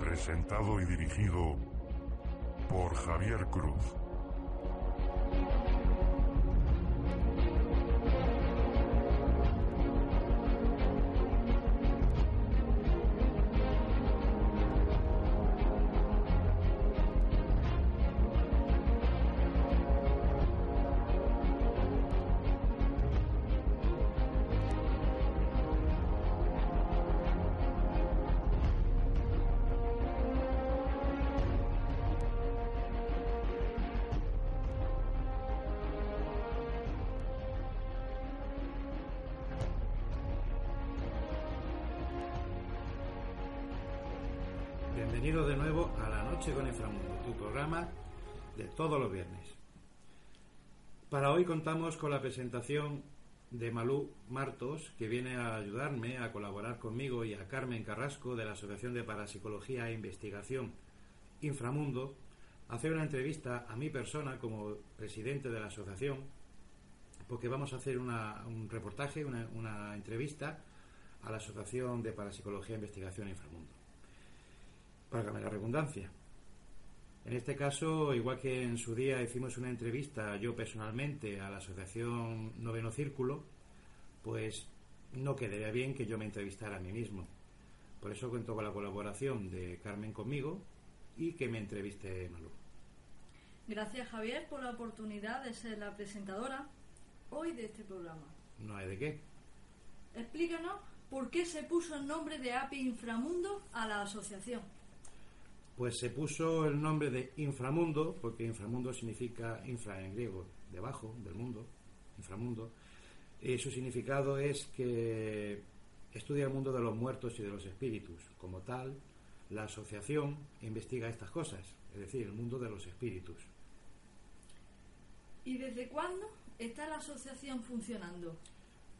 Presentado y dirigido por Javier Cruz. Bienvenido de nuevo a La Noche con Inframundo, tu programa de todos los viernes. Para hoy contamos con la presentación de Malú Martos, que viene a ayudarme a colaborar conmigo y a Carmen Carrasco de la Asociación de Parapsicología e Investigación Inframundo, hacer una entrevista a mi persona como presidente de la asociación, porque vamos a hacer un reportaje, una, una entrevista a la Asociación de Parapsicología e Investigación Inframundo. Válgame la redundancia. En este caso, igual que en su día hicimos una entrevista yo personalmente a la Asociación Noveno Círculo, pues no quedaría bien que yo me entrevistara a mí mismo. Por eso cuento con la colaboración de Carmen conmigo y que me entreviste Malú. Gracias Javier por la oportunidad de ser la presentadora hoy de este programa. No hay de qué. Explícanos por qué se puso el nombre de API Inframundo a la asociación. Pues se puso el nombre de inframundo, porque inframundo significa infra en griego, debajo del mundo, inframundo. Y su significado es que estudia el mundo de los muertos y de los espíritus. Como tal, la asociación investiga estas cosas, es decir, el mundo de los espíritus. ¿Y desde cuándo está la asociación funcionando?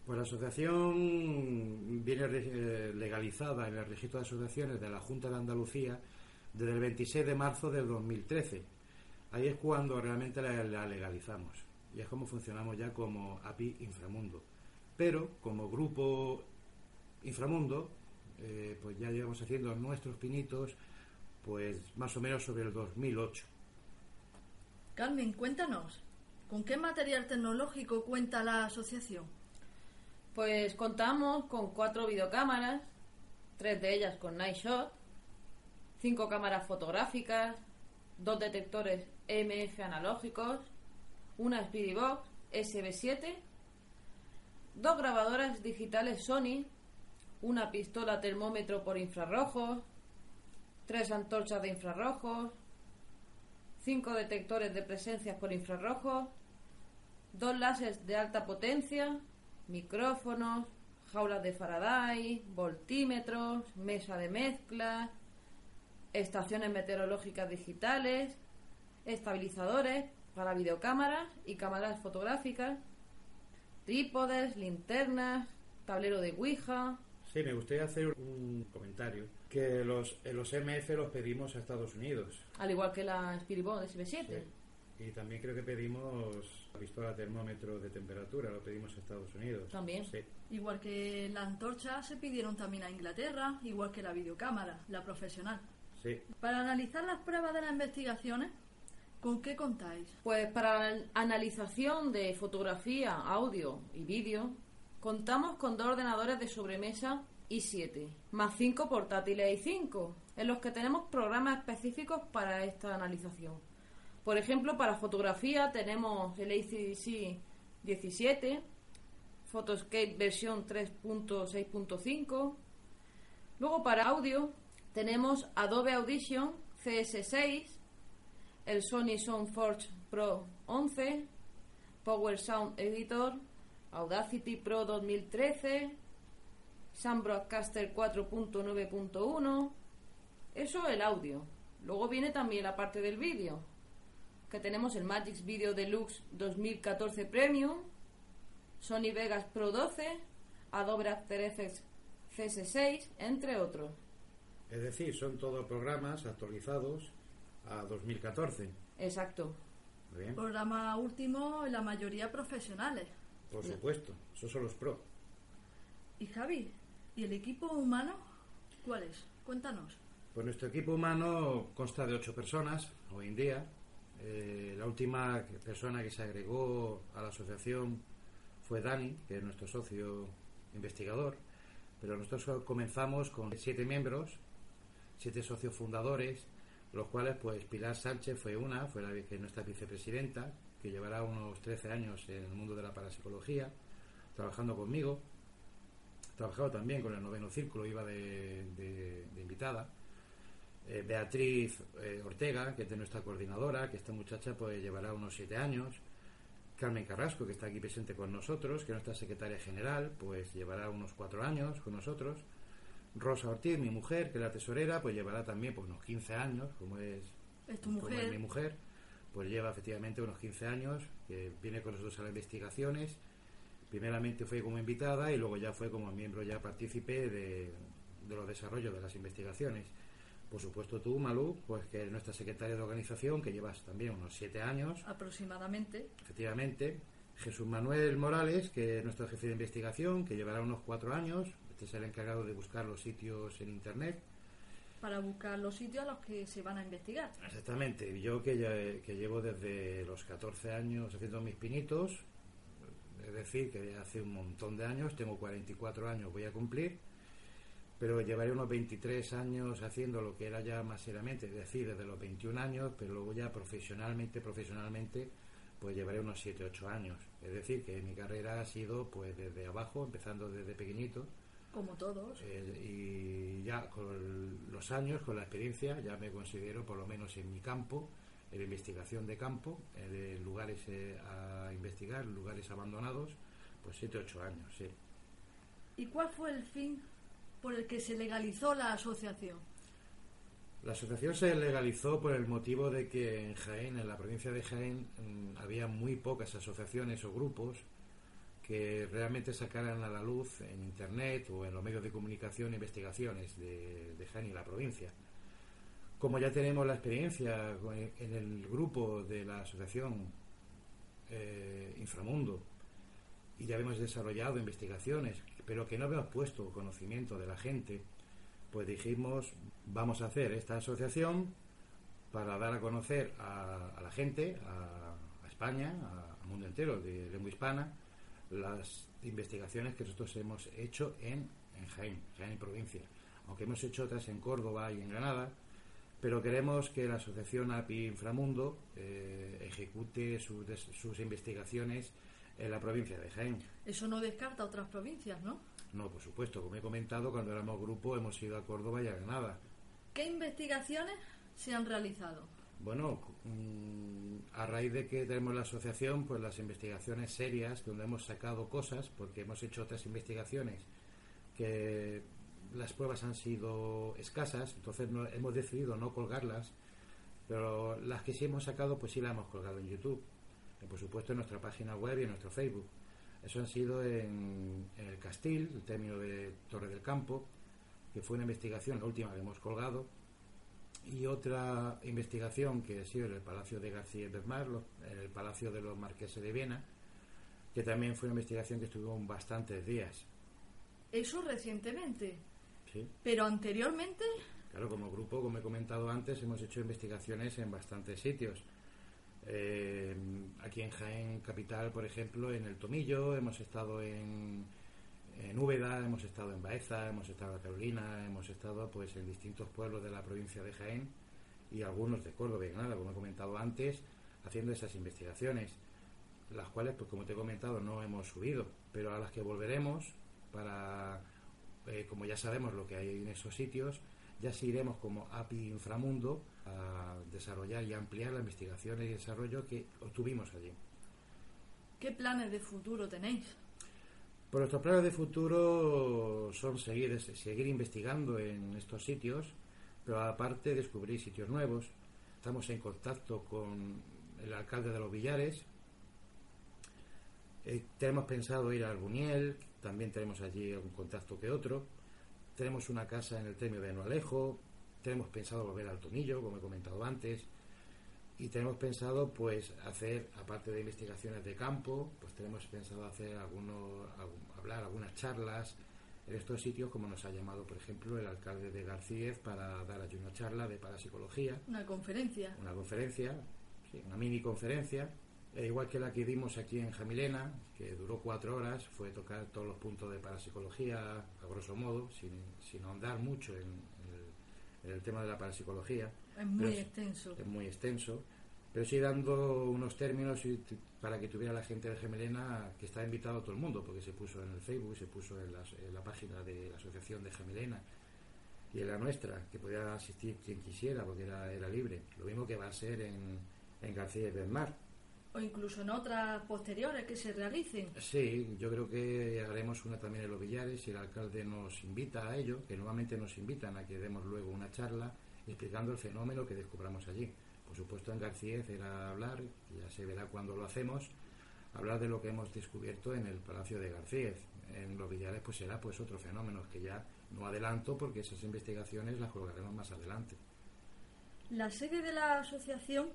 Pues la asociación viene eh, legalizada en el registro de asociaciones de la Junta de Andalucía desde el 26 de marzo del 2013. Ahí es cuando realmente la, la legalizamos. Y es como funcionamos ya como API Inframundo. Pero como grupo Inframundo, eh, pues ya llevamos haciendo nuestros pinitos pues más o menos sobre el 2008. Carmen, cuéntanos, ¿con qué material tecnológico cuenta la asociación? Pues contamos con cuatro videocámaras, tres de ellas con Night Shot, cinco cámaras fotográficas, dos detectores EMF analógicos, una Speedy Box SB7, dos grabadoras digitales Sony, una pistola termómetro por infrarrojos, tres antorchas de infrarrojos, cinco detectores de presencias por infrarrojos, dos láseres de alta potencia, micrófonos, jaulas de Faraday, voltímetros, mesa de mezcla, estaciones meteorológicas digitales, estabilizadores para videocámaras y cámaras fotográficas, trípodes, linternas, tablero de Ouija, Sí, me gustaría hacer un comentario. Que los, los MF los pedimos a Estados Unidos. al igual que la Spirit Box SB7. Sí. Y también creo que pedimos la pistola termómetro de temperatura, lo pedimos a Estados Unidos. También. Sí. Igual que la antorcha se pidieron también a Inglaterra, igual que la videocámara, la profesional. Sí. Para analizar las pruebas de las investigaciones, ¿con qué contáis? Pues para la analización de fotografía, audio y vídeo, contamos con dos ordenadores de sobremesa i7, más cinco portátiles i5, en los que tenemos programas específicos para esta analización. Por ejemplo, para fotografía tenemos el ACDC 17, Photoscape versión 3.6.5. Luego para audio tenemos Adobe Audition CS6, el Sony SoundForge Pro 11, Power Sound Editor, Audacity Pro 2013, Sound Broadcaster 4.9.1. Eso el audio. Luego viene también la parte del vídeo, que tenemos el Magix Video Deluxe 2014 Premium, Sony Vegas Pro 12, Adobe After Effects CS6, entre otros. Es decir, son todos programas actualizados a 2014. Exacto. Muy bien. Programa último, la mayoría profesionales. Por supuesto, esos son los pro. Y Javi, ¿y el equipo humano cuál es? Cuéntanos. Pues nuestro equipo humano consta de ocho personas hoy en día. Eh, la última persona que se agregó a la asociación fue Dani, que es nuestro socio investigador. Pero nosotros comenzamos con siete miembros, siete socios fundadores, los cuales, pues Pilar Sánchez fue una, fue la, nuestra vicepresidenta, que llevará unos 13 años en el mundo de la parapsicología, trabajando conmigo. Trabajado también con el noveno círculo, iba de invitada. Eh, Beatriz eh, Ortega, que es de nuestra coordinadora, que esta muchacha pues llevará unos siete años. Carmen Carrasco, que está aquí presente con nosotros, que es nuestra secretaria general, pues llevará unos cuatro años con nosotros. Rosa Ortiz, mi mujer, que es la tesorera, pues llevará también pues, unos 15 años, como es, Es tu como es mi mujer, pues lleva efectivamente unos 15 años, que viene con nosotros a las investigaciones. Primeramente fue como invitada y luego ya fue como miembro ya partícipe de, de los desarrollos de las investigaciones. Por supuesto tú, Malú, pues que es nuestra secretaria de organización, que llevas también unos 7 años, Aproximadamente. efectivamente. Jesús Manuel Morales, que es nuestro jefe de investigación, que llevará unos 4 años. Este es el encargado de buscar los sitios en Internet. Para buscar los sitios a los que se van a investigar. Exactamente, yo que, ya- que llevo desde los 14 años haciendo mis pinitos, es decir, que hace un montón de años, tengo 44 años, voy a cumplir, pero llevaré unos 23 años haciendo lo que era ya más seriamente, es decir, desde los 21 años, pero luego ya profesionalmente, profesionalmente, pues llevaré unos 7, 8 años. Es decir, que mi carrera ha sido pues desde abajo, empezando desde pequeñito, Como todos. eh, y ya con los años, con la experiencia, ya me considero, por lo menos en mi campo, en investigación de campo, eh, de lugares eh, a investigar, lugares abandonados, pues 7 8 años, sí. ¿Y cuál fue el fin por el que se legalizó la asociación? La asociación se legalizó por el motivo de que en Jaén, en la provincia de Jaén, mm, había muy pocas asociaciones o grupos que realmente sacaran a la luz en Internet o en los medios de comunicación investigaciones de, de y la provincia. Como ya tenemos la experiencia en el grupo de la asociación eh, Inframundo y ya hemos desarrollado investigaciones, pero que no habíamos puesto conocimiento de la gente, pues dijimos, vamos a hacer esta asociación para dar a conocer a, a la gente, a, a España, al mundo entero de lengua hispana, las investigaciones que nosotros hemos hecho en, en Jaén, Jaén y provincia. Aunque hemos hecho otras en Córdoba y en Granada, pero queremos que la asociación API Inframundo eh, ejecute sus, des- sus investigaciones en la provincia de Jaén. Eso no descarta otras provincias, ¿no? No, por supuesto, como he comentado, cuando éramos grupo hemos ido a Córdoba y a Granada. ¿Qué investigaciones se han realizado? Bueno, mm, a raíz de que tenemos la asociación, pues las investigaciones serias, donde hemos sacado cosas, porque hemos hecho otras investigaciones que las pruebas han sido escasas, entonces hemos decidido no colgarlas, pero las que sí hemos sacado, pues sí las hemos colgado en YouTube, y por supuesto en nuestra página web y en nuestro Facebook. Eso han sido en, en el Castil, el término de Torre del Campo, que fue una investigación, la última que hemos colgado, y otra investigación que ha sido en el Palacio de García Bermar, en el Palacio de los Marqueses de Viena, que también fue una investigación que estuvo bastantes días. Eso recientemente. ¿sí? Pero anteriormente, Claro, como grupo, como he comentado antes, hemos hecho investigaciones en bastantes sitios. Eh, aquí en Jaén Capital, por ejemplo, en El Tomillo, hemos estado en, en Úbeda, hemos estado en Baeza, hemos estado en Carolina, hemos estado pues en distintos pueblos de la provincia de Jaén y algunos de Córdoba como he comentado antes, haciendo esas investigaciones. las cuales, pues como te he comentado, no hemos subido, pero a las que volveremos para, eh, como ya sabemos lo que hay en esos sitios, ya sí iremos como API Inframundo a desarrollar y ampliar la investigación y desarrollo que obtuvimos allí. ¿Qué planes de futuro tenéis? Pues nuestros planes de futuro son seguir, seguir investigando en estos sitios, pero aparte descubrir sitios nuevos. Estamos en contacto con el alcalde de los Villares. Eh, tenemos pensado ir al Buniel, también tenemos allí algún contacto que otro. Tenemos una casa en el Temio de Noalejo, tenemos pensado volver al Tomillo, como he comentado antes, y tenemos pensado pues hacer, aparte de investigaciones de campo, pues tenemos pensado hacer algunos, hablar algunas charlas en estos sitios, como nos ha llamado, por ejemplo, el alcalde de García para dar allí una charla de parapsicología. Una conferencia. Una conferencia, sí, una mini conferecia, e igual que la que dimos aquí en Jamilena, que duró cuatro horas, fue tocar todos los puntos de parapsicología, a grosso modo, sin, sin ahondar mucho en, el, tema de la parapsicología. Es muy extenso. Es muy extenso. Pero sí dando unos términos para que tuviera la gente de Gemelena, que está invitado a todo el mundo, porque se puso en el Facebook, se puso en, la página de la Asociación de Gemelena y en la nuestra, que podía asistir quien quisiera, porque era, era libre. Lo mismo que va a ser en, en García del Mar o incluso en otras posteriores que se realicen. Sí, yo creo que haremos una también en los billares y el alcalde nos invita a ello, que nuevamente nos invitan a que demos luego una charla explicando el fenómeno que descubramos allí. Por supuesto en García era hablar, ya se verá cuando lo hacemos, hablar de lo que hemos descubierto en el Palacio de García. En los billares pues será pues otro fenómeno que ya no adelanto porque esas investigaciones las colgaremos más adelante. La sede de la asociación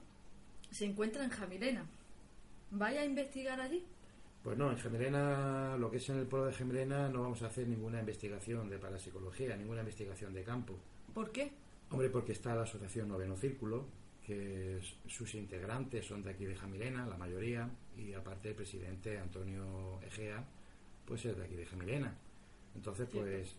se encuentra en Jamilena, ¿Vaya a investigar allí? Pues no, en Gemelena, lo que es en el pueblo de Gemelena, no vamos a hacer ninguna investigación de parapsicología, ninguna investigación de campo. ¿Por qué? Hombre, porque está la asociación Noveno Círculo, que sus integrantes son de aquí de Jamilena, la mayoría, y aparte el presidente Antonio Egea, pues es de aquí de Jamilena. Entonces, pues,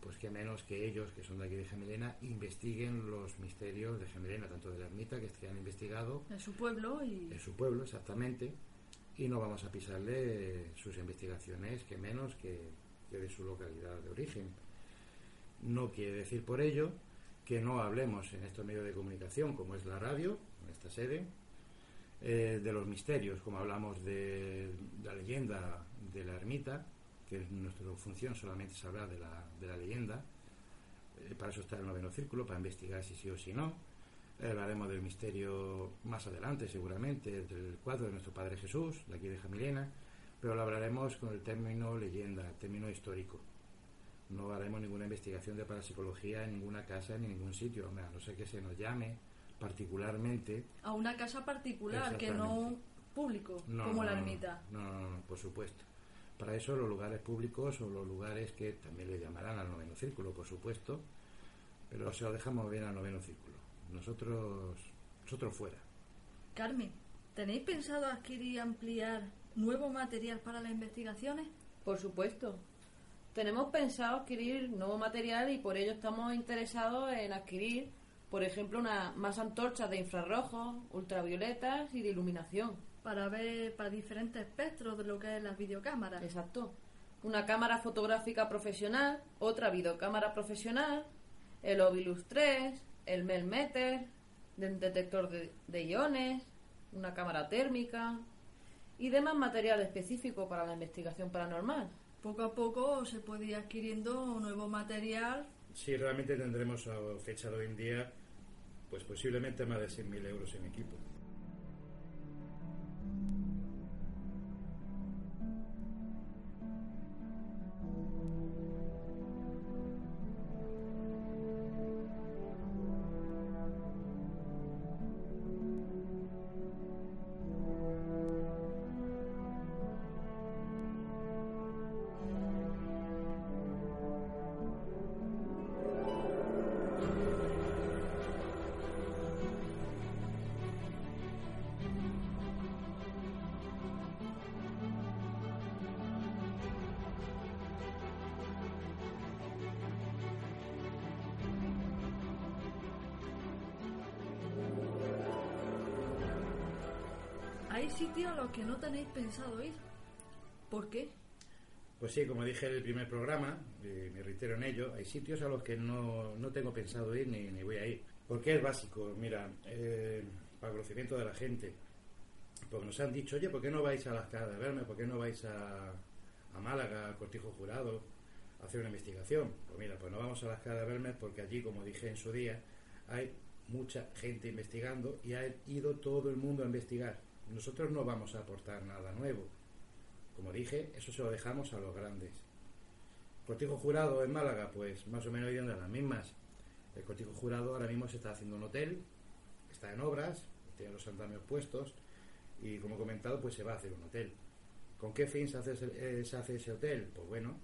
pues qué menos que ellos, que son de aquí de Gemelena, investiguen los misterios de Gemelena, tanto de la ermita que se han investigado. En su pueblo y. En su pueblo, exactamente. Y no vamos a pisarle sus investigaciones, que menos que, de su localidad de origen. No quiere decir por ello que no hablemos en estos medios de comunicación, como es la radio, en esta sede, eh, de los misterios, como hablamos de la leyenda de la ermita, que es nuestra función solamente es hablar de la, de la leyenda. Eh, para eso está el noveno círculo, para investigar si sí o si no. hablaremos del misterio más adelante, seguramente, del cuadro de nuestro Padre Jesús, de aquí de Jamilena, pero lo hablaremos con el término leyenda, el término histórico. No haremos ninguna investigación de parapsicología en ninguna casa, ni en ningún sitio, a no ser que se nos llame particularmente. A una casa particular, que no público, como la ermita. no, no, por supuesto. Para eso los lugares públicos o los lugares que también le llamarán al noveno círculo, por supuesto, pero se lo dejamos bien al noveno círculo. Nosotros, nosotros fuera. Carmen, ¿tenéis pensado adquirir y ampliar nuevo material para las investigaciones? Por supuesto. Tenemos pensado adquirir nuevo material y por ello estamos interesados en adquirir, por ejemplo, una, más antorchas de infrarrojos, ultravioletas y de iluminación para ver para diferentes espectros de lo que es las videocámaras. Exacto. Una cámara fotográfica profesional, otra videocámara profesional, el Ovilus 3, el Melmeter, el detector de, iones, una cámara térmica y demás material específico para la investigación paranormal. Poco a poco se puede ir adquiriendo nuevo material. Sí, realmente tendremos a fecha de hoy en día, pues posiblemente más de 100.000 euros en equipo. Hay sitios a los que no tenéis pensado ir. ¿Por qué? Pues sí, como dije en el primer programa, me reitero en ello, hay sitios a los que no, no tengo pensado ir ni, ni voy a ir. Porque es básico, mira, eh, para el conocimiento de la gente. Porque nos han dicho, oye, ¿por qué no vais a las caras de verme? ¿Por qué no vais a, a Málaga, al Cortijo Jurado, a hacer una investigación? Pues mira, pues no vamos a las caras de verme porque allí, como dije en su día, hay mucha gente investigando y ha ido todo el mundo a investigar. Nosotros no vamos a aportar nada nuevo. Como dije, eso se lo dejamos a los grandes. Cortijo Jurado en Málaga, pues más o menos yendo a las mismas. El Cortijo Jurado ahora mismo se está haciendo un hotel, está en obras, tiene los andamios puestos y como he comentado, pues se va a hacer un hotel. ¿Con qué fin se hace ese, eh, hotel? Pues bueno,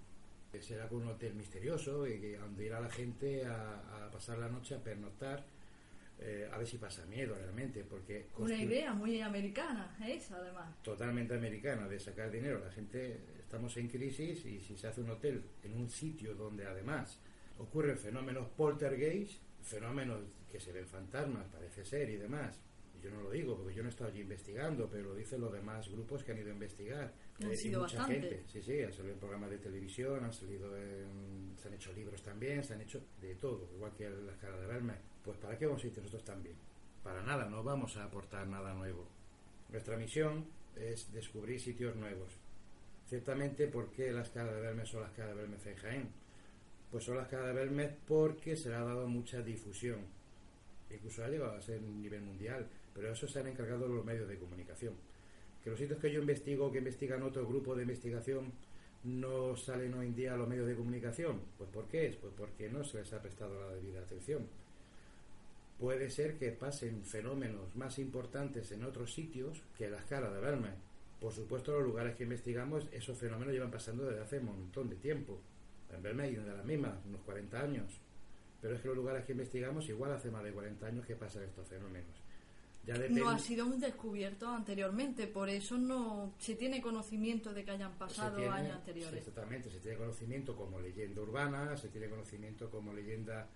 será con un hotel misterioso y donde irá la gente a pasar la noche a pernoctar eh, a ver si pasa miedo realmente, porque... Una idea muy americana, esa además. totalmente americana de sacar dinero. La gente, estamos en crisis y si se hace un hotel en un sitio donde además ocurren fenómenos poltergeist, fenómenos que se ven fantasmas, parece ser, y demás. Yo no lo digo porque yo no he estado allí investigando, pero lo dicen los demás grupos que han ido a investigar. Han y sido mucha bastante. gente. Sí, sí, han salido en programas de televisión, han salido en- se han hecho libros también, se han hecho de todo, igual que las caras de verme. Pues ¿para qué vamos a ir nosotros también? Para nada, no vamos a aportar nada nuevo. Nuestra misión es descubrir sitios nuevos. Ciertamente, ¿por qué las caras de Belmes son las caras de Belmes en Jaén? Pues son las caras de Belmes porque se le ha dado mucha difusión. Incluso ha llegado a ser a nivel mundial, pero eso se han encargado los medios de comunicación. Que los sitios que yo investigo, que investigan otro grupo de investigación, no salen hoy en día a los medios de comunicación. Pues ¿por qué es? Pues porque no se les ha prestado la debida atención. Puede ser que pasen fenómenos más importantes en otros sitios que las caras de verme. Por supuesto, los lugares que investigamos, esos fenómenos llevan pasando desde hace un montón de tiempo. En hay una de las mismas, unos 40 años. Pero es que los lugares que investigamos, igual hace más de 40 años que pasan estos fenómenos. Ya No ha sido un descubierto anteriormente, por eso no se tiene conocimiento de que hayan pasado tiene- años sí, anteriores. exactamente, se tiene conocimiento como leyenda urbana, se tiene conocimiento como leyenda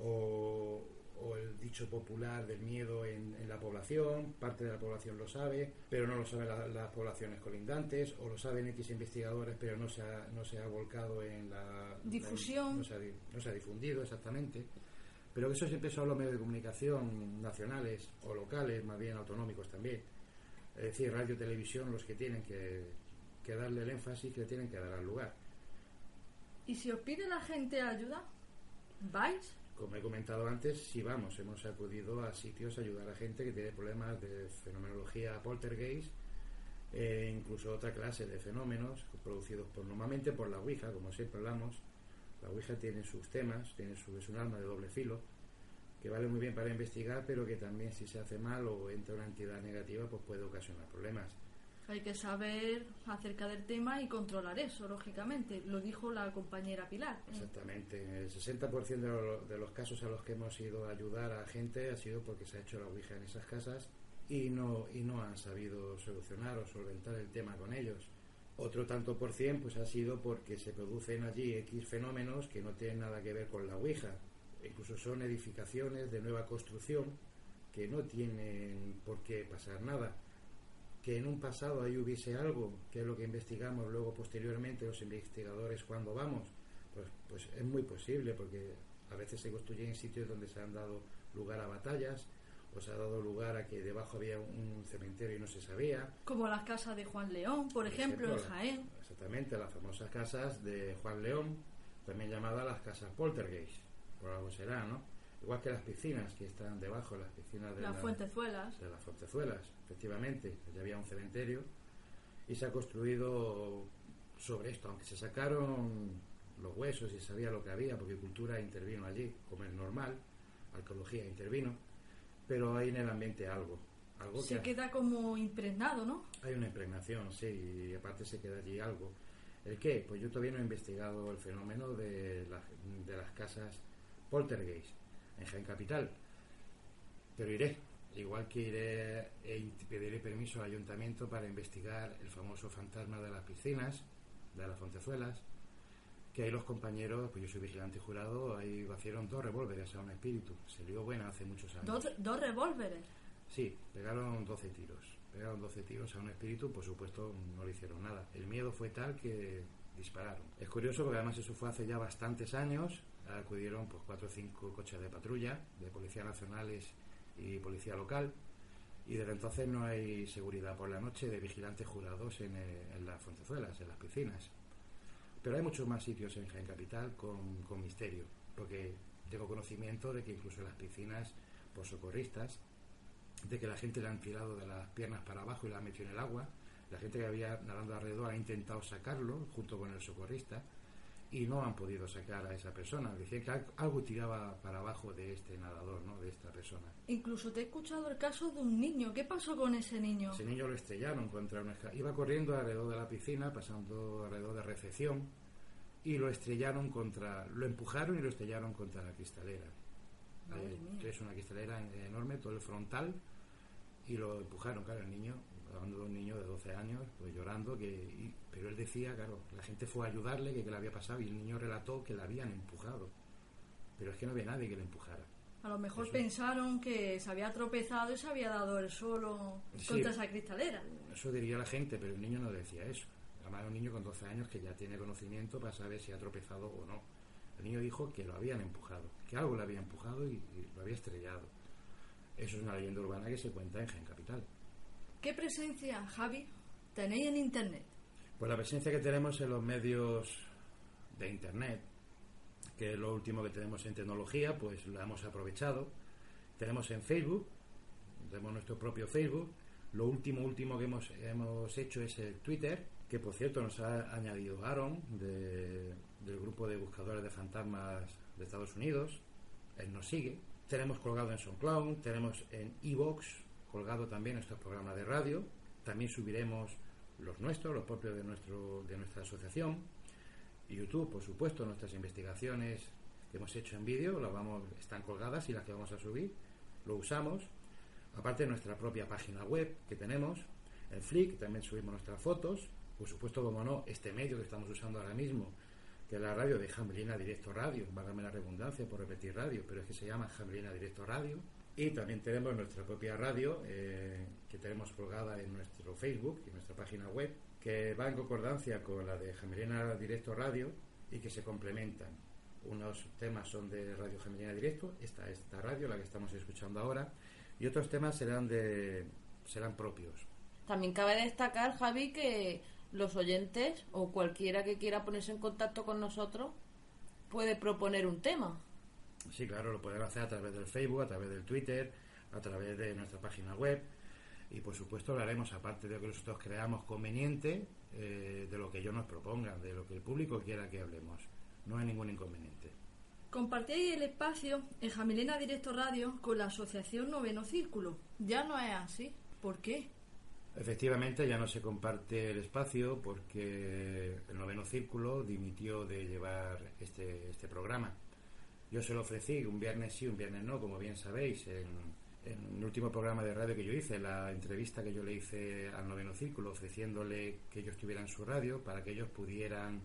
o, o el dicho popular del miedo en, en la población, parte de la población lo sabe, pero no lo saben la- las poblaciones colindantes, o lo saben X investigadores, pero no se ha, no se ha volcado en la Difusión. la- no, se ha, di- no se ha difundido exactamente. Pero eso siempre son los medios de comunicación nacionales o locales, más bien autonómicos también. Es decir, radio y televisión los que tienen que, que darle el énfasis que le tienen que dar al lugar. ¿Y si os pide la gente ayuda? ¿Vais? Como he comentado antes, sí vamos, hemos acudido a sitios a ayudar a gente que tiene problemas de fenomenología poltergeist, e incluso otra clase de fenómenos producidos por, normalmente por la Ouija, como siempre hablamos. La Ouija tiene sus temas, tiene su, es un arma de doble filo, que vale muy bien para investigar, pero que también si se hace mal o entra una entidad negativa, pues puede ocasionar problemas. Hay que saber acerca del tema y controlar eso, lógicamente. Lo dijo la compañera Pilar. Exactamente. El 60% de, lo- de los casos a los que hemos ido a ayudar a gente ha sido porque se ha hecho la Ouija en esas casas y no, y no han sabido solucionar o solventar el tema con ellos. Otro tanto por cien pues ha sido porque se producen allí X fenómenos que no tienen nada que ver con la Ouija. Incluso son edificaciones de nueva construcción que no tienen por qué pasar nada que en un pasado ahí hubiese algo, que es lo que investigamos luego posteriormente los investigadores cuando vamos, pues, pues es muy posible, porque a veces se construyen en sitios donde se han dado lugar a batallas, se ha dado lugar a que debajo había un cementerio y no se sabía. Como las casas de Juan León, por, ejemplo, en la- Jaén. Exactamente, las famosas casas de Juan León, también llamadas las casas poltergeist, por algo será, ¿no? Igual que las piscinas que están debajo, las piscinas de Las la- fuentezuelas. de las Fontezuelas, efectivamente. Allí había un cementerio y se ha construido sobre esto, aunque se sacaron los huesos y se sabía lo que había, porque cultura intervino allí, como es normal, arqueología intervino, pero hay en el ambiente algo. algo Se que queda como impregnado, ¿no? hay una impregnación, sí, y aparte se queda allí algo. ¿El qué? Pues yo todavía no he investigado el fenómeno de, la- de las casas poltergeist en Jaén Capital, pero iré. Igual que iré e pediré permiso al ayuntamiento para investigar el famoso fantasma de las piscinas, de las fontezuelas, que ahí los compañeros, pues yo soy vigilante jurado, ahí vaciaron dos revólveres a un espíritu. Se lió buena hace muchos años. Dos, dos revólveres. Sí, pegaron 12 tiros. pegaron 12 tiros a un espíritu, por supuesto no le hicieron nada. El miedo fue tal que dispararon. Es curioso porque además eso fue hace ya bastantes años, acudieron pues cuatro o cinco coches de patrulla, de policías nacionales y policía local, y desde entonces no hay seguridad por la noche de vigilantes jurados en, eh, en las fontezuelas, en las piscinas. Pero hay muchos más sitios en Jaén Capital con, con misterio, porque tengo conocimiento de que incluso en las piscinas, por socorristas, de que la gente le han tirado de las piernas para abajo y la han metido en el agua, la gente que había nadando alrededor ha intentado sacarlo junto con el socorrista y no han podido sacar a esa persona. Decían que al- algo tiraba para abajo de este nadador, ¿no? de esta persona. Incluso te he escuchado el caso de un niño. ¿Qué pasó con ese niño? Ese niño lo estrellaron contra una escalera. Iba corriendo alrededor de la piscina, pasando alrededor de recepción, y lo estrellaron contra. Lo empujaron y lo estrellaron contra la cristalera. Madre Eh, mía. es una cristalera enorme, todo el frontal, y lo empujaron, claro, el niño, hablando de un niño de 12 años, pues llorando, que, y- pero él decía, claro, la gente fue a ayudarle, que, que le había pasado, y el niño relató que le habían empujado. Pero es que no había nadie que le empujara. A lo mejor Eso. pensaron que se había tropezado y se había dado el solo Sí. contra esa cristalera. Eso diría la gente, pero el niño no decía eso. Además, un niño con 12 años que ya tiene conocimiento para saber si ha tropezado o no. El niño dijo que lo habían empujado, que algo le había empujado y, y lo había estrellado. Eso es una leyenda urbana que se cuenta en Gen Capital. ¿Qué presencia, Javi, tenéis en Internet? Pues la presencia que tenemos en los medios de Internet, que es lo último que tenemos en tecnología, pues la hemos aprovechado. Tenemos en Facebook, tenemos nuestro propio Facebook. Lo último, último que hemos, hemos hecho es el Twitter, que por cierto nos ha añadido Aaron de- del grupo de buscadores de fantasmas de Estados Unidos. Él nos sigue. Tenemos colgado en SoundCloud, tenemos en Evox, colgado también estos programas de radio. También subiremos los nuestros, los propios de, nuestro, de nuestra asociación. YouTube, por supuesto, nuestras investigaciones que hemos hecho en vídeo las vamos, están colgadas y las que vamos a subir lo usamos. Aparte nuestra propia página web que tenemos, en Flick también subimos nuestras fotos. Por supuesto, como no, este medio que estamos usando ahora mismo, que es la radio de Jamelina Directo Radio, válgame la redundancia por repetir radio, pero es que se llama Jamelina Directo Radio. Y también tenemos nuestra propia radio, eh, que tenemos colgada en nuestro Facebook y nuestra página web, que va en concordancia con la de Jamelina Directo Radio y que se complementan. Unos temas son de Radio Jamelina Directo, esta es esta radio, la que estamos escuchando ahora, y otros temas serán de serán propios. También cabe destacar, Javi, que los oyentes o cualquiera que quiera ponerse en contacto con nosotros puede proponer un tema. Sí, claro, lo pueden hacer a través del Facebook, a través del Twitter, a través de nuestra página web. Y por supuesto lo haremos, aparte de lo que nosotros creamos conveniente, eh, de lo que ellos nos propongan, de lo que el público quiera que hablemos. No hay ningún inconveniente. Compartíais el espacio en Jamilena Directo Radio con la Asociación Noveno Círculo. Ya no es así. ¿Por qué? Efectivamente, ya no se comparte el espacio porque el noveno círculo dimitió de llevar este, este programa. Yo se lo ofrecí un viernes sí, un viernes no, como bien sabéis, en, en el último programa de radio que yo hice, la entrevista que yo le hice al noveno círculo, ofreciéndole que ellos tuvieran su radio para que ellos pudieran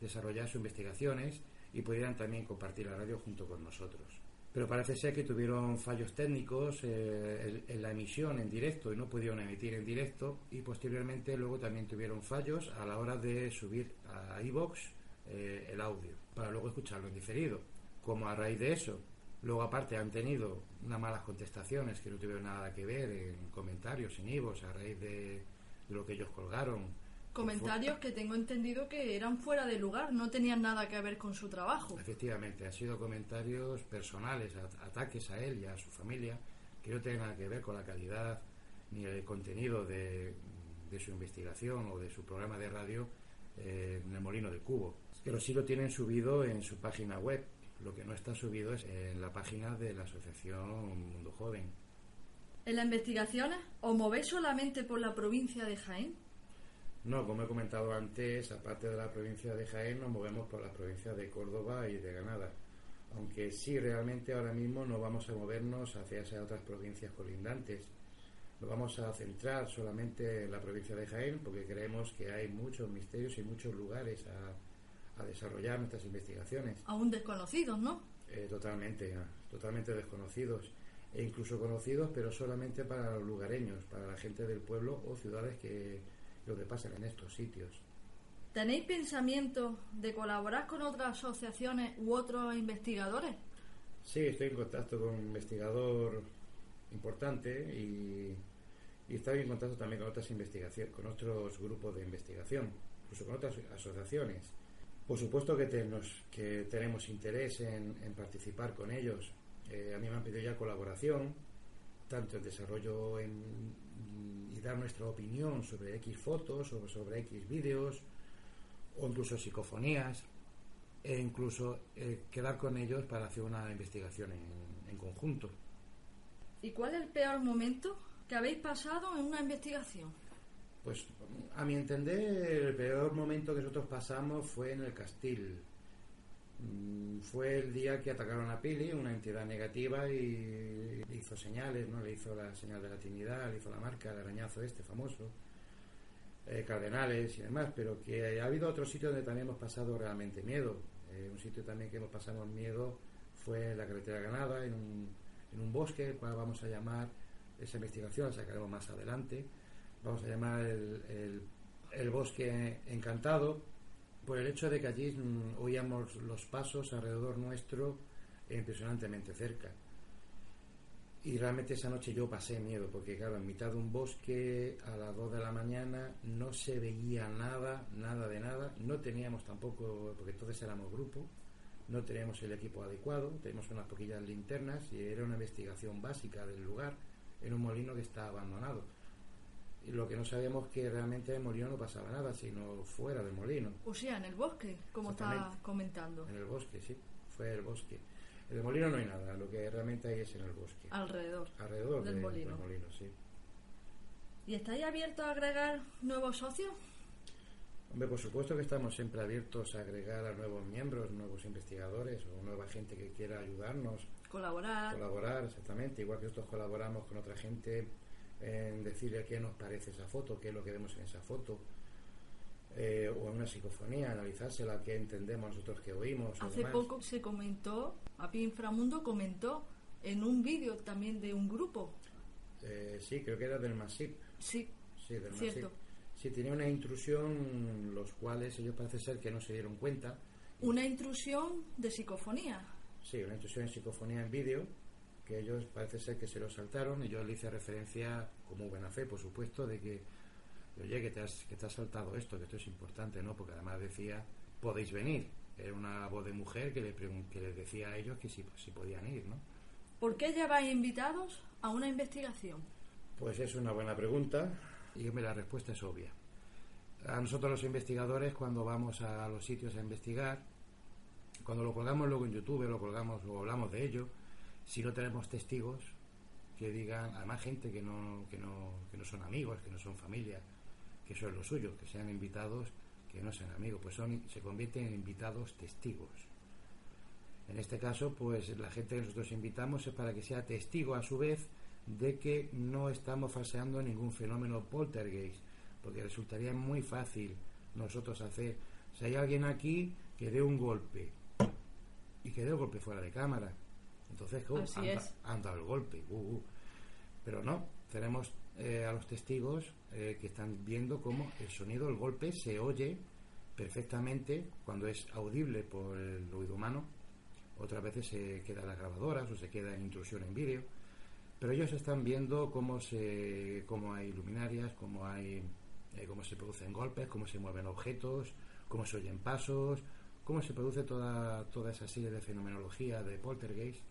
desarrollar sus investigaciones y pudieran también compartir la radio junto con nosotros. Pero parece ser que tuvieron fallos técnicos eh, en, en la emisión en directo y no pudieron emitir en directo y posteriormente luego también tuvieron fallos a la hora de subir a iVox eh, el audio para luego escucharlo en diferido. Como a raíz de eso, luego aparte han tenido unas malas contestaciones que no tuvieron nada que ver en comentarios en iVox a raíz de, de lo que ellos colgaron. Comentarios que tengo entendido que eran fuera de lugar, no tenían nada que ver con su trabajo. Efectivamente, han sido comentarios personales, ataques a él y a su familia, que no tienen nada que ver con la calidad ni el contenido de, de su investigación o de su programa de radio eh, en el Molino de Cubo. Pero sí lo tienen subido en su página web. Lo que no está subido es en la página de la Asociación Mundo Joven. En las investigaciones, ¿os movéis solamente por la provincia de Jaén? No, como he comentado antes, aparte de la provincia de Jaén, nos movemos por las provincias de Córdoba y de Granada. Aunque sí, realmente ahora mismo no vamos a movernos hacia esas otras provincias colindantes. Nos vamos a centrar solamente en la provincia de Jaén porque creemos que hay muchos misterios y muchos lugares a, a desarrollar nuestras investigaciones. Aún desconocidos, ¿no? Eh, totalmente, ah, totalmente desconocidos. e incluso conocidos, pero solamente para los lugareños, para la gente del pueblo o ciudades que lo que pasa en estos sitios. ¿Tenéis pensamiento de colaborar con otras asociaciones u otros investigadores? Sí, estoy en contacto con un investigador importante y, y estoy en contacto también con otras investigaciones, con otros grupos de investigación, incluso con otras asociaciones. Por supuesto que, tenemos, que tenemos interés en, participar con ellos. Eh, a mí me han pedido ya colaboración, tanto en desarrollo en, y dar nuestra opinión sobre X fotos o sobre X vídeos, o incluso psicofonías, e incluso eh, quedar con ellos para hacer una investigación en conjunto. ¿Y cuál es el peor momento que habéis pasado en una investigación? Pues a mi entender el peor momento que nosotros pasamos fue en el Castil. Mm, Fue el día que atacaron a Pili, una entidad negativa, y le hizo señales, ¿no? Le hizo la señal de la Trinidad, le hizo la marca, el arañazo este famoso, eh, cardenales y demás, pero que ha habido otros sitios donde también hemos pasado realmente miedo. Eh, un sitio también que hemos pasado miedo fue la carretera Ganada, en un, en un bosque, el cual vamos a llamar esa investigación, la sacaremos más adelante, vamos a llamar el, el, bosque encantado, por el hecho de que allí mm, oíamos los pasos alrededor nuestro impresionantemente cerca. Y realmente esa noche yo pasé miedo, porque claro, en mitad de un bosque a las 2 de la mañana no se veía nada, nada de nada, no teníamos tampoco, porque entonces éramos grupo, no teníamos el equipo adecuado, teníamos unas poquillas linternas y era una investigación básica del lugar en un molino que está abandonado. Y lo que no sabíamos que realmente en el molino no pasaba nada, sino fuera del molino. O sea, en el bosque, como está comentando. En el bosque, sí, fue el bosque. En el molino no hay nada, lo que realmente hay es en el bosque. Alrededor. Alrededor del de- molino. del molino, sí. ¿Y estáis abiertos a agregar nuevos socios? Hombre, por supuesto que estamos siempre abiertos a agregar a nuevos miembros, nuevos investigadores o nueva gente que quiera ayudarnos, Colaborar. colaborar, exactamente, igual que nosotros colaboramos con otra gente en decirle qué nos parece esa foto, qué es lo que vemos en esa foto, eh, o en una psicofonía, analizársela, qué entendemos nosotros que oímos. Hace poco se comentó, API Inframundo comentó en un vídeo también de un grupo. Eh, sí, creo que era del MASIP. Sí, Sí, del Cierto. MASIP. Sí, tenía una intrusión, los cuales ellos parece ser que no se dieron cuenta. una intrusión de psicofonía. Sí, una intrusión en psicofonía en vídeo, que ellos parece ser que se lo saltaron y yo le hice referencia, como buena fe, por supuesto, de que, oye, que te has, que te has saltado esto, que esto es importante, ¿no? Porque además decía, podéis venir. Era una voz de mujer que, le que les decía a ellos que si, si podían ir, ¿no? ¿Por qué lleváis invitados a una investigación? Pues es una buena pregunta y la respuesta es obvia. A nosotros los investigadores cuando vamos a los sitios a investigar, cuando lo colgamos luego en YouTube, lo colgamos o hablamos de ello, si no tenemos testigos que digan, además gente que no, que no, que no son amigos, que no son familia, que eso es lo suyo, que sean invitados, que no sean amigos, pues son, se convierten en invitados testigos. En este caso, pues la gente que nosotros invitamos es para que sea testigo a su vez de que no estamos falseando ningún fenómeno poltergeist, porque resultaría muy fácil nosotros hacer, si hay alguien aquí que dé un golpe y que dé el golpe fuera de cámara, entonces Así anda, es. anda el golpe, uh, uh. pero no, tenemos eh, a los testigos eh, que están viendo cómo el sonido del golpe se oye perfectamente cuando es audible por el oído humano otras veces se queda en las grabadoras o se queda en intrusión en vídeo, pero ellos están viendo cómo se cómo hay luminarias, cómo hay eh, cómo se producen golpes, cómo se mueven objetos, cómo se oyen pasos, cómo se produce toda toda esa serie de fenomenología de poltergeist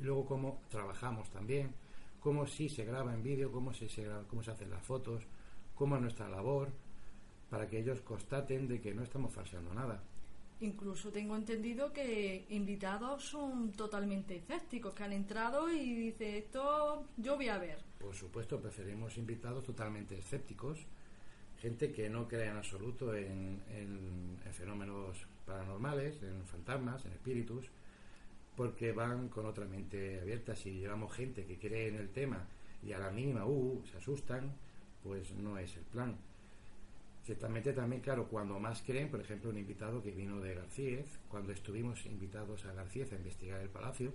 y luego cómo trabajamos también, cómo sí se graba en vídeo, cómo se, se gra- cómo se hacen las fotos, cómo es nuestra labor para que ellos constaten de que no estamos falseando nada. Incluso tengo entendido que invitados son totalmente escépticos, que han entrado y dice esto yo voy a ver. Por supuesto, preferimos invitados totalmente escépticos, gente que no cree en absoluto en, en- en fenómenos paranormales, en fantasmas, en espíritus, porque van con otra mente abierta. Si llevamos gente que cree en el tema y a la mínima uh, se asustan, pues no es el plan. Ciertamente también, claro, cuando más creen, por ejemplo, un invitado que vino de Garcíez, cuando estuvimos invitados a Garcíez a investigar el palacio,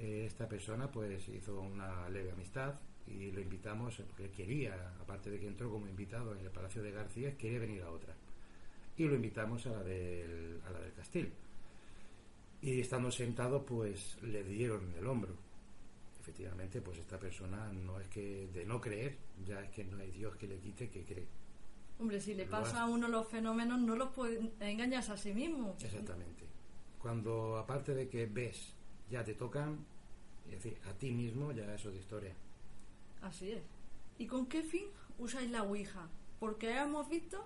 Eh, esta persona pues hizo una leve amistad y lo invitamos porque quería, aparte de que entró como invitado en el Palacio de García, quería venir a otra. Y lo invitamos a la del, a la del Castil. Y estando sentado, pues le dieron el hombro. Efectivamente, pues esta persona no es que de no creer, ya es que no hay Dios que le quite que cree. Hombre, si le Lo pasa a uno los fenómenos, no los puede engañarse a sí mismo. Exactamente. Cuando aparte de que ves, ya te tocan, es decir, a ti mismo ya eso de historia. Así es. ¿Y con qué fin usáis la Ouija? Porque hemos visto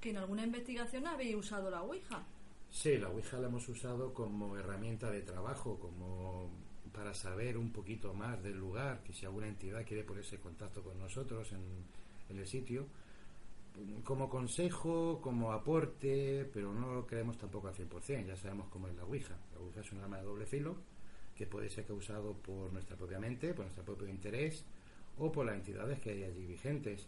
que en alguna investigación habéis usado la Ouija. Sí, la Ouija la hemos usado como herramienta de trabajo, como para saber un poquito más del lugar, que si alguna entidad quiere ponerse en contacto con nosotros en, el sitio, como consejo, como aporte, pero no lo creemos tampoco al 100%, ya sabemos cómo es la Ouija. La Ouija es un arma de doble filo que puede ser causado por nuestra propia mente, por nuestro propio interés o por las entidades que hay allí vigentes.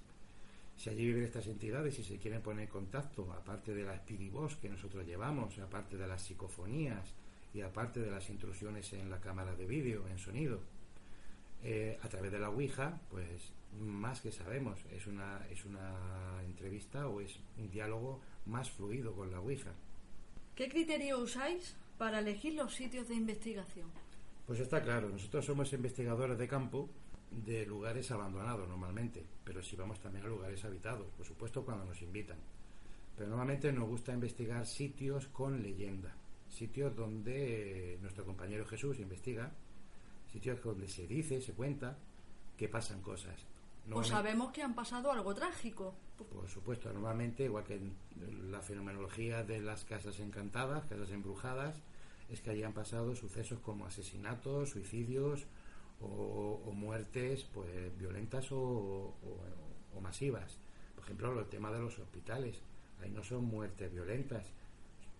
Si allí viven estas entidades y se quieren poner en contacto, aparte de la espirivoz que nosotros llevamos, aparte de las psicofonías y aparte de las intrusiones en la cámara de vídeo, en sonido, eh, a través de la Ouija, pues más que sabemos, es una, es una entrevista o es un diálogo más fluido con la Ouija. ¿Qué criterio usáis para elegir los sitios de investigación? Pues está claro, nosotros somos investigadores de campo de lugares abandonados normalmente, pero sí vamos también a lugares habitados, por supuesto cuando nos invitan. Pero normalmente nos gusta investigar sitios con leyenda, sitios donde nuestro compañero Jesús investiga, sitios donde se dice, se cuenta que pasan cosas. Normalmente- sabemos que han pasado algo trágico. por supuesto, normalmente, igual que en la fenomenología de las casas encantadas, casas embrujadas, es que hayan pasado sucesos como asesinatos, suicidios o, muertes pues violentas o, masivas. Por ejemplo, el tema de los hospitales. Ahí no son muertes violentas.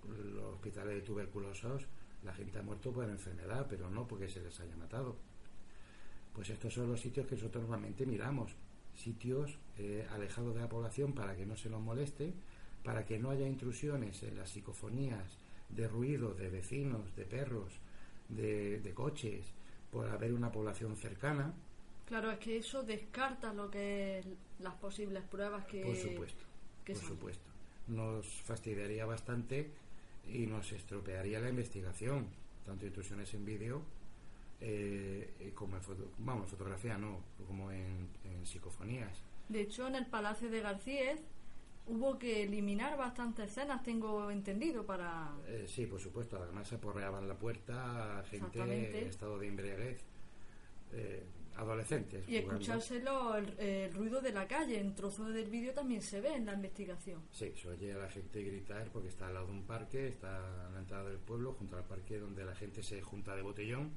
Los hospitales de tuberculosos, la gente ha muerto por enfermedad, pero no porque se les haya matado. Pues estos son los sitios que nosotros normalmente miramos, sitios eh, alejados de la población para que no se nos moleste, para que no haya intrusiones en las psicofonías de ruido de vecinos, de perros, de coches, por haber una población cercana, Claro, es que eso descarta lo que es las posibles pruebas que... por supuesto, que por supuesto. Nos fastidiaría bastante y nos estropearía la investigación, tanto intrusiones en vídeo eh, como en foto, vamos, fotografía no, como en, en psicofonías. De hecho, en el Palacio de García hubo que eliminar bastantes escenas, tengo entendido, para... Eh, sí, por supuesto. Además se aporreaban la puerta gente en estado de embriaguez, eh, adolescentes. Y jugando. escuchárselo el, el ruido de la calle, en trozos del vídeo también se ve en la investigación. Sí, se oye a la gente gritar porque está al lado de un parque, está en la entrada del pueblo, junto al parque donde la gente se junta de botellón.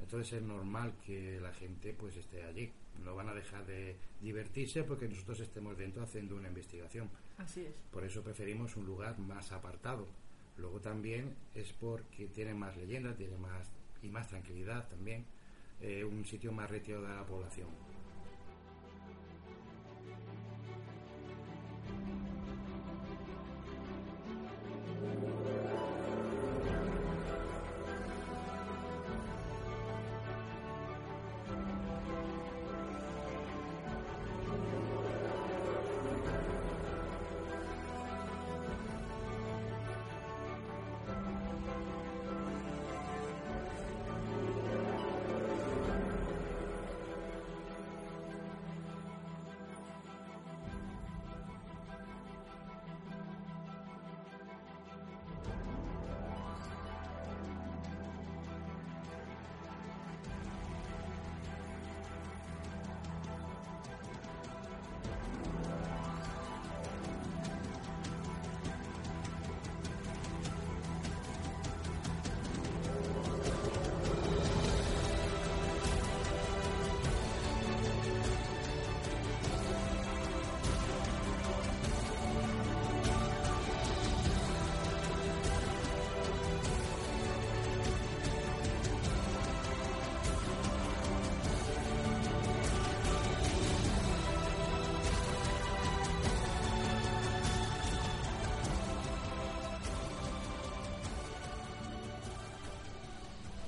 Entonces es normal que la gente pues esté allí. No van a dejar de divertirse porque nosotros estemos dentro haciendo una investigación. Así es. Por eso preferimos un lugar más apartado. Luego también es porque tiene más leyenda, tiene más y más tranquilidad también, eh, un sitio más retirado de la población.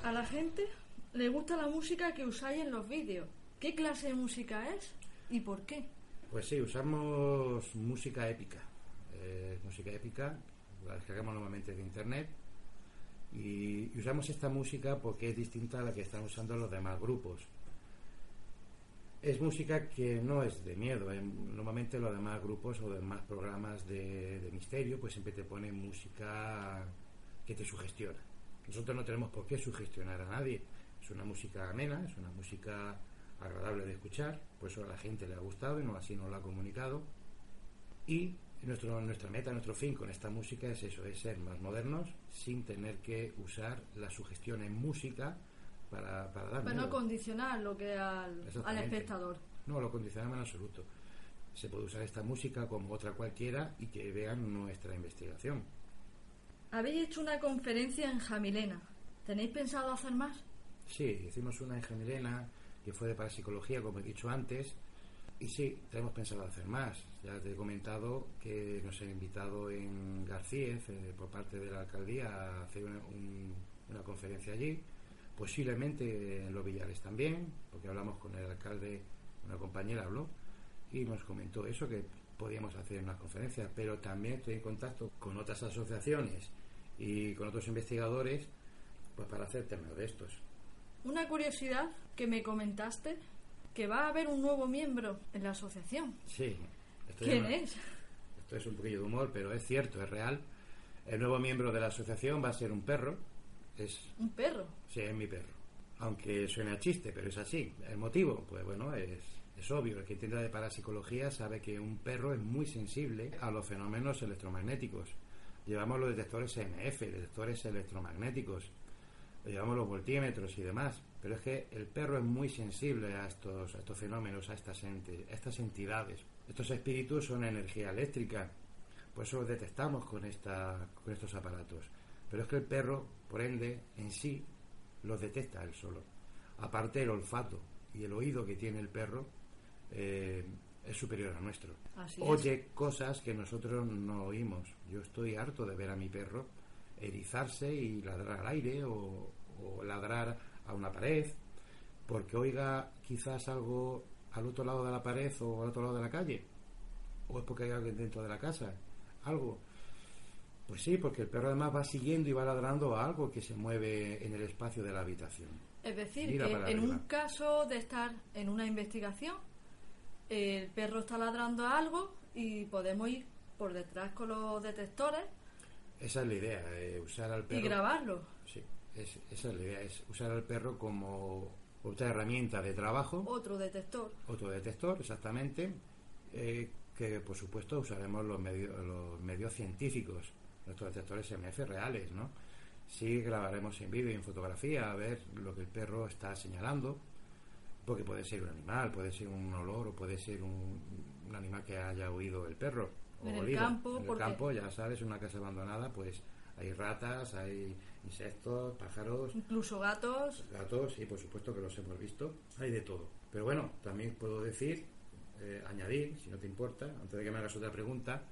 A la gente le gusta la música que usáis en los vídeos. ¿Qué clase de música es y por qué? Pues sí, usamos música épica. Eh, música épica, la descargamos normalmente de internet. Y, usamos esta música porque es distinta a la que están usando los demás grupos. Es música que no es de miedo. eh. Normalmente los demás grupos o demás programas de, de misterio pues siempre te ponen música que te sugestiona. Nosotros no tenemos por qué sugestionar a nadie. Es una música amena, es una música agradable de escuchar, por eso a la gente le ha gustado y no así nos lo ha comunicado. Y nuestro, nuestra meta, nuestro fin con esta música es eso, es ser más modernos sin tener que usar la sugestión en música para, para dar Para no condicionar lo que al, al espectador. No lo condicionamos en absoluto. Se puede usar esta música como otra cualquiera y que vean nuestra investigación. Habéis hecho una conferencia en Jamilena. ¿Tenéis pensado hacer más? Sí, hicimos una en Gemilena que fue de parapsicología, como he dicho antes, y sí, tenemos pensado hacer más. Ya te he comentado que nos han invitado en Garcíez, eh, por parte de la alcaldía, a hacer una, un- una conferencia allí. Posiblemente en Los Villares también, porque hablamos con el alcalde, una compañera habló, y nos comentó eso, que podíamos hacer unas conferencias, pero también estoy en contacto con otras asociaciones y con otros investigadores pues para hacer temas de estos. Una curiosidad que me comentaste, que va a haber un nuevo miembro en la asociación. Sí. esto ¿Quién es? Esto es un poquillo de humor, pero es cierto, es real. El nuevo miembro de la asociación va a ser un perro. Es, Un perro. sí, es mi perro. Aunque suene a chiste, pero es así. ¿El motivo? Pues bueno, es, es obvio. El que entienda de parapsicología sabe que un perro es muy sensible a los fenómenos electromagnéticos. Llevamos los detectores EMF, detectores electromagnéticos. Llevamos los voltímetros y demás. Pero es que el perro es muy sensible a estos, a estos fenómenos, a estas, ente- a estas entidades. Estos espíritus son energía eléctrica. Por eso los detectamos con, con estos aparatos. Pero es que el perro, por ende, en sí, los detecta él solo. Aparte, el olfato y el oído que tiene el perro eh, es superior al nuestro. Así es. Oye cosas que nosotros no oímos. Yo estoy harto de ver a mi perro erizarse y ladrar al aire o, o ladrar a una pared porque oiga quizás algo al otro lado de la pared o al otro lado de la calle o es porque hay alguien dentro de la casa algo pues sí porque el perro además va siguiendo y va ladrando a algo que se mueve en el espacio de la habitación Es decir, Mira que en arriba. un caso de estar en una investigación, el perro está ladrando a algo y podemos ir por detrás con los detectores esa es la idea eh, usar al perro y grabarlo. sí es- esa es la idea es usar al perro como otra herramienta de trabajo Otro detector. otro detector, exactamente, eh, que por supuesto usaremos los medios, los medios científicos, nuestros detectores MF reales, ¿no? Sí grabaremos en vídeo y en fotografía a ver lo que el perro está señalando, porque puede ser un animal, puede ser un olor o puede ser un, un animal que haya oído el perro. o En el olido. campo, En el porque- campo, ya sabes, una casa abandonada, pues hay ratas, hay insectos, pájaros, Incluso gatos. gatos y por supuesto que los hemos visto hay de todo pero bueno también puedo decir eh, añadir si no te importa antes de que me hagas otra pregunta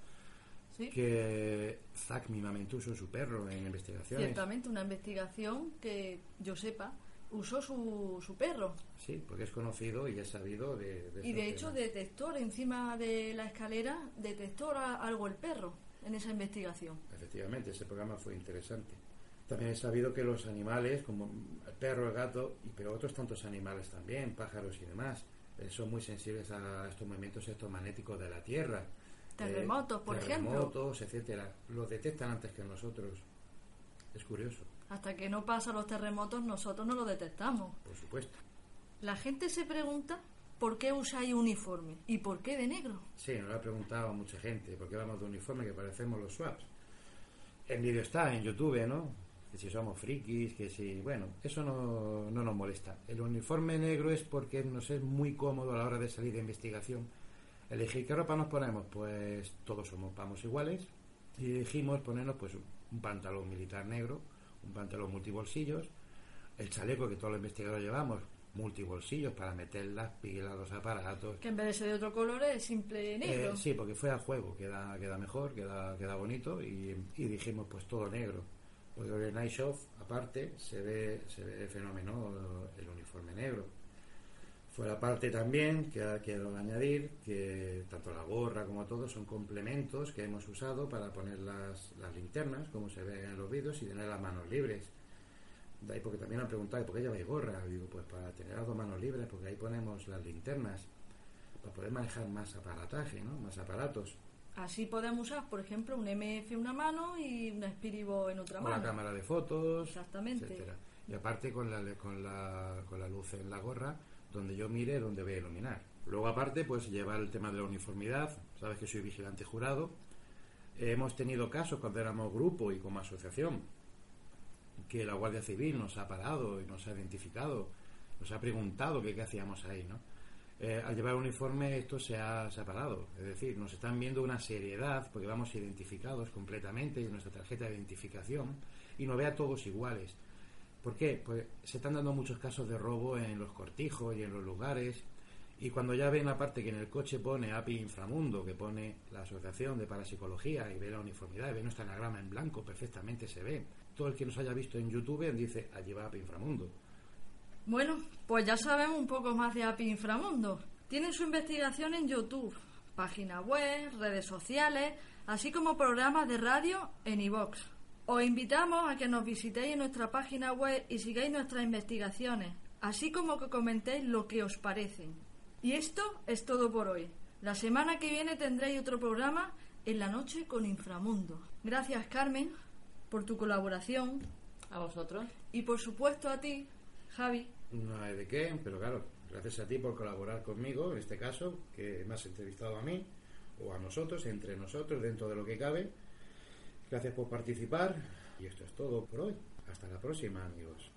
¿sí? que Zack Mimamentuso su perro en investigaciones Ciertamente, una investigación que yo sepa usó su, su perro. sí porque es conocido y es sabido de, de Y de hecho, temas. detector encima de la escalera, detectó algo el perro en esa investigación. efectivamente ese programa fue interesante también he sabido que los animales como el perro el gato y pero otros tantos animales también pájaros y demás eh, son muy sensibles a estos movimientos electromagnéticos de la tierra Terremotos, por ejemplo. terremotos, etcétera, los detectan antes que nosotros. Es curioso, Hasta que no pasan los terremotos, nosotros no lo detectamos. por supuesto. La gente se pregunta por qué usáis uniforme y por qué de negro. Sí, nos lo ha preguntado mucha gente, ¿por qué vamos de uniforme que parecemos los swaps? El vídeo está en YouTube, ¿no? Que si somos frikis, que si... Bueno, eso no, no nos molesta. El uniforme negro es porque nos es muy cómodo a la hora de salir de investigación. Elegir qué ropa nos ponemos, pues todos somos vamos iguales y elegimos ponernos pues un pantalón militar negro, un pantalón multibolsillos, el chaleco que todos los investigadores llevamos, multibolsillos para meter las pilas, los aparatos, Que en vez de ser de otro color es simple negro. eh, sí, porque fue a juego, queda, queda mejor, queda, queda bonito y, y dijimos pues todo negro. Pues el Night Show, aparte, se ve, se ve fenómeno el uniforme negro. Fuera parte también, que quiero añadir, que tanto la gorra como todo son complementos que hemos usado para poner las, las linternas, como se ve en los vídeos, y tener las manos libres. De ahí porque también han preguntado, ¿por qué lleváis gorra? digo, pues para tener las dos manos libres, porque ahí ponemos las linternas, para poder manejar más aparataje, ¿no? Más aparatos. Así podemos usar, por ejemplo, un MF en una mano y un Spirivo en otra con mano. la cámara de fotos, Exactamente. etcétera. Y aparte con la, con, la, con la luz en la gorra, donde yo mire, donde voy a iluminar. Luego aparte, pues llevar el tema de la uniformidad, sabes que soy vigilante jurado. Hemos tenido casos cuando éramos grupo y como asociación, que la Guardia Civil nos ha parado y nos ha identificado, nos ha preguntado qué, qué hacíamos ahí, ¿no? Eh, al llevar uniforme esto se ha, se ha parado, es decir, nos están viendo una seriedad porque vamos identificados completamente en nuestra tarjeta de identificación y nos ve a todos iguales. ¿Por qué? Pues se están dando muchos casos de robo en los cortijos y en los lugares. Y cuando ya ven la parte que en el coche pone API Inframundo, que pone la Asociación de Parapsicología y ve la uniformidad, y ve nuestra anagrama en blanco, perfectamente se ve. Todo el que nos haya visto en YouTube dice, allí va API Inframundo. Bueno, pues ya sabemos un poco más de API Inframundo. Tienen su investigación en YouTube, página web, redes sociales, así como programas de radio en iVox. Os invitamos a que nos visitéis en nuestra página web y sigáis nuestras investigaciones, así como que comentéis lo que os parecen. Y esto es todo por hoy. La semana que viene tendréis otro programa en la noche con Inframundo. Gracias Carmen por tu colaboración A vosotros. y por supuesto a ti, Javi. No hay de qué, pero claro, gracias a ti por colaborar conmigo, en este caso, que me has entrevistado a mí, o a nosotros, entre nosotros, dentro de lo que cabe. Gracias por participar y esto es todo por hoy. Hasta la próxima, amigos.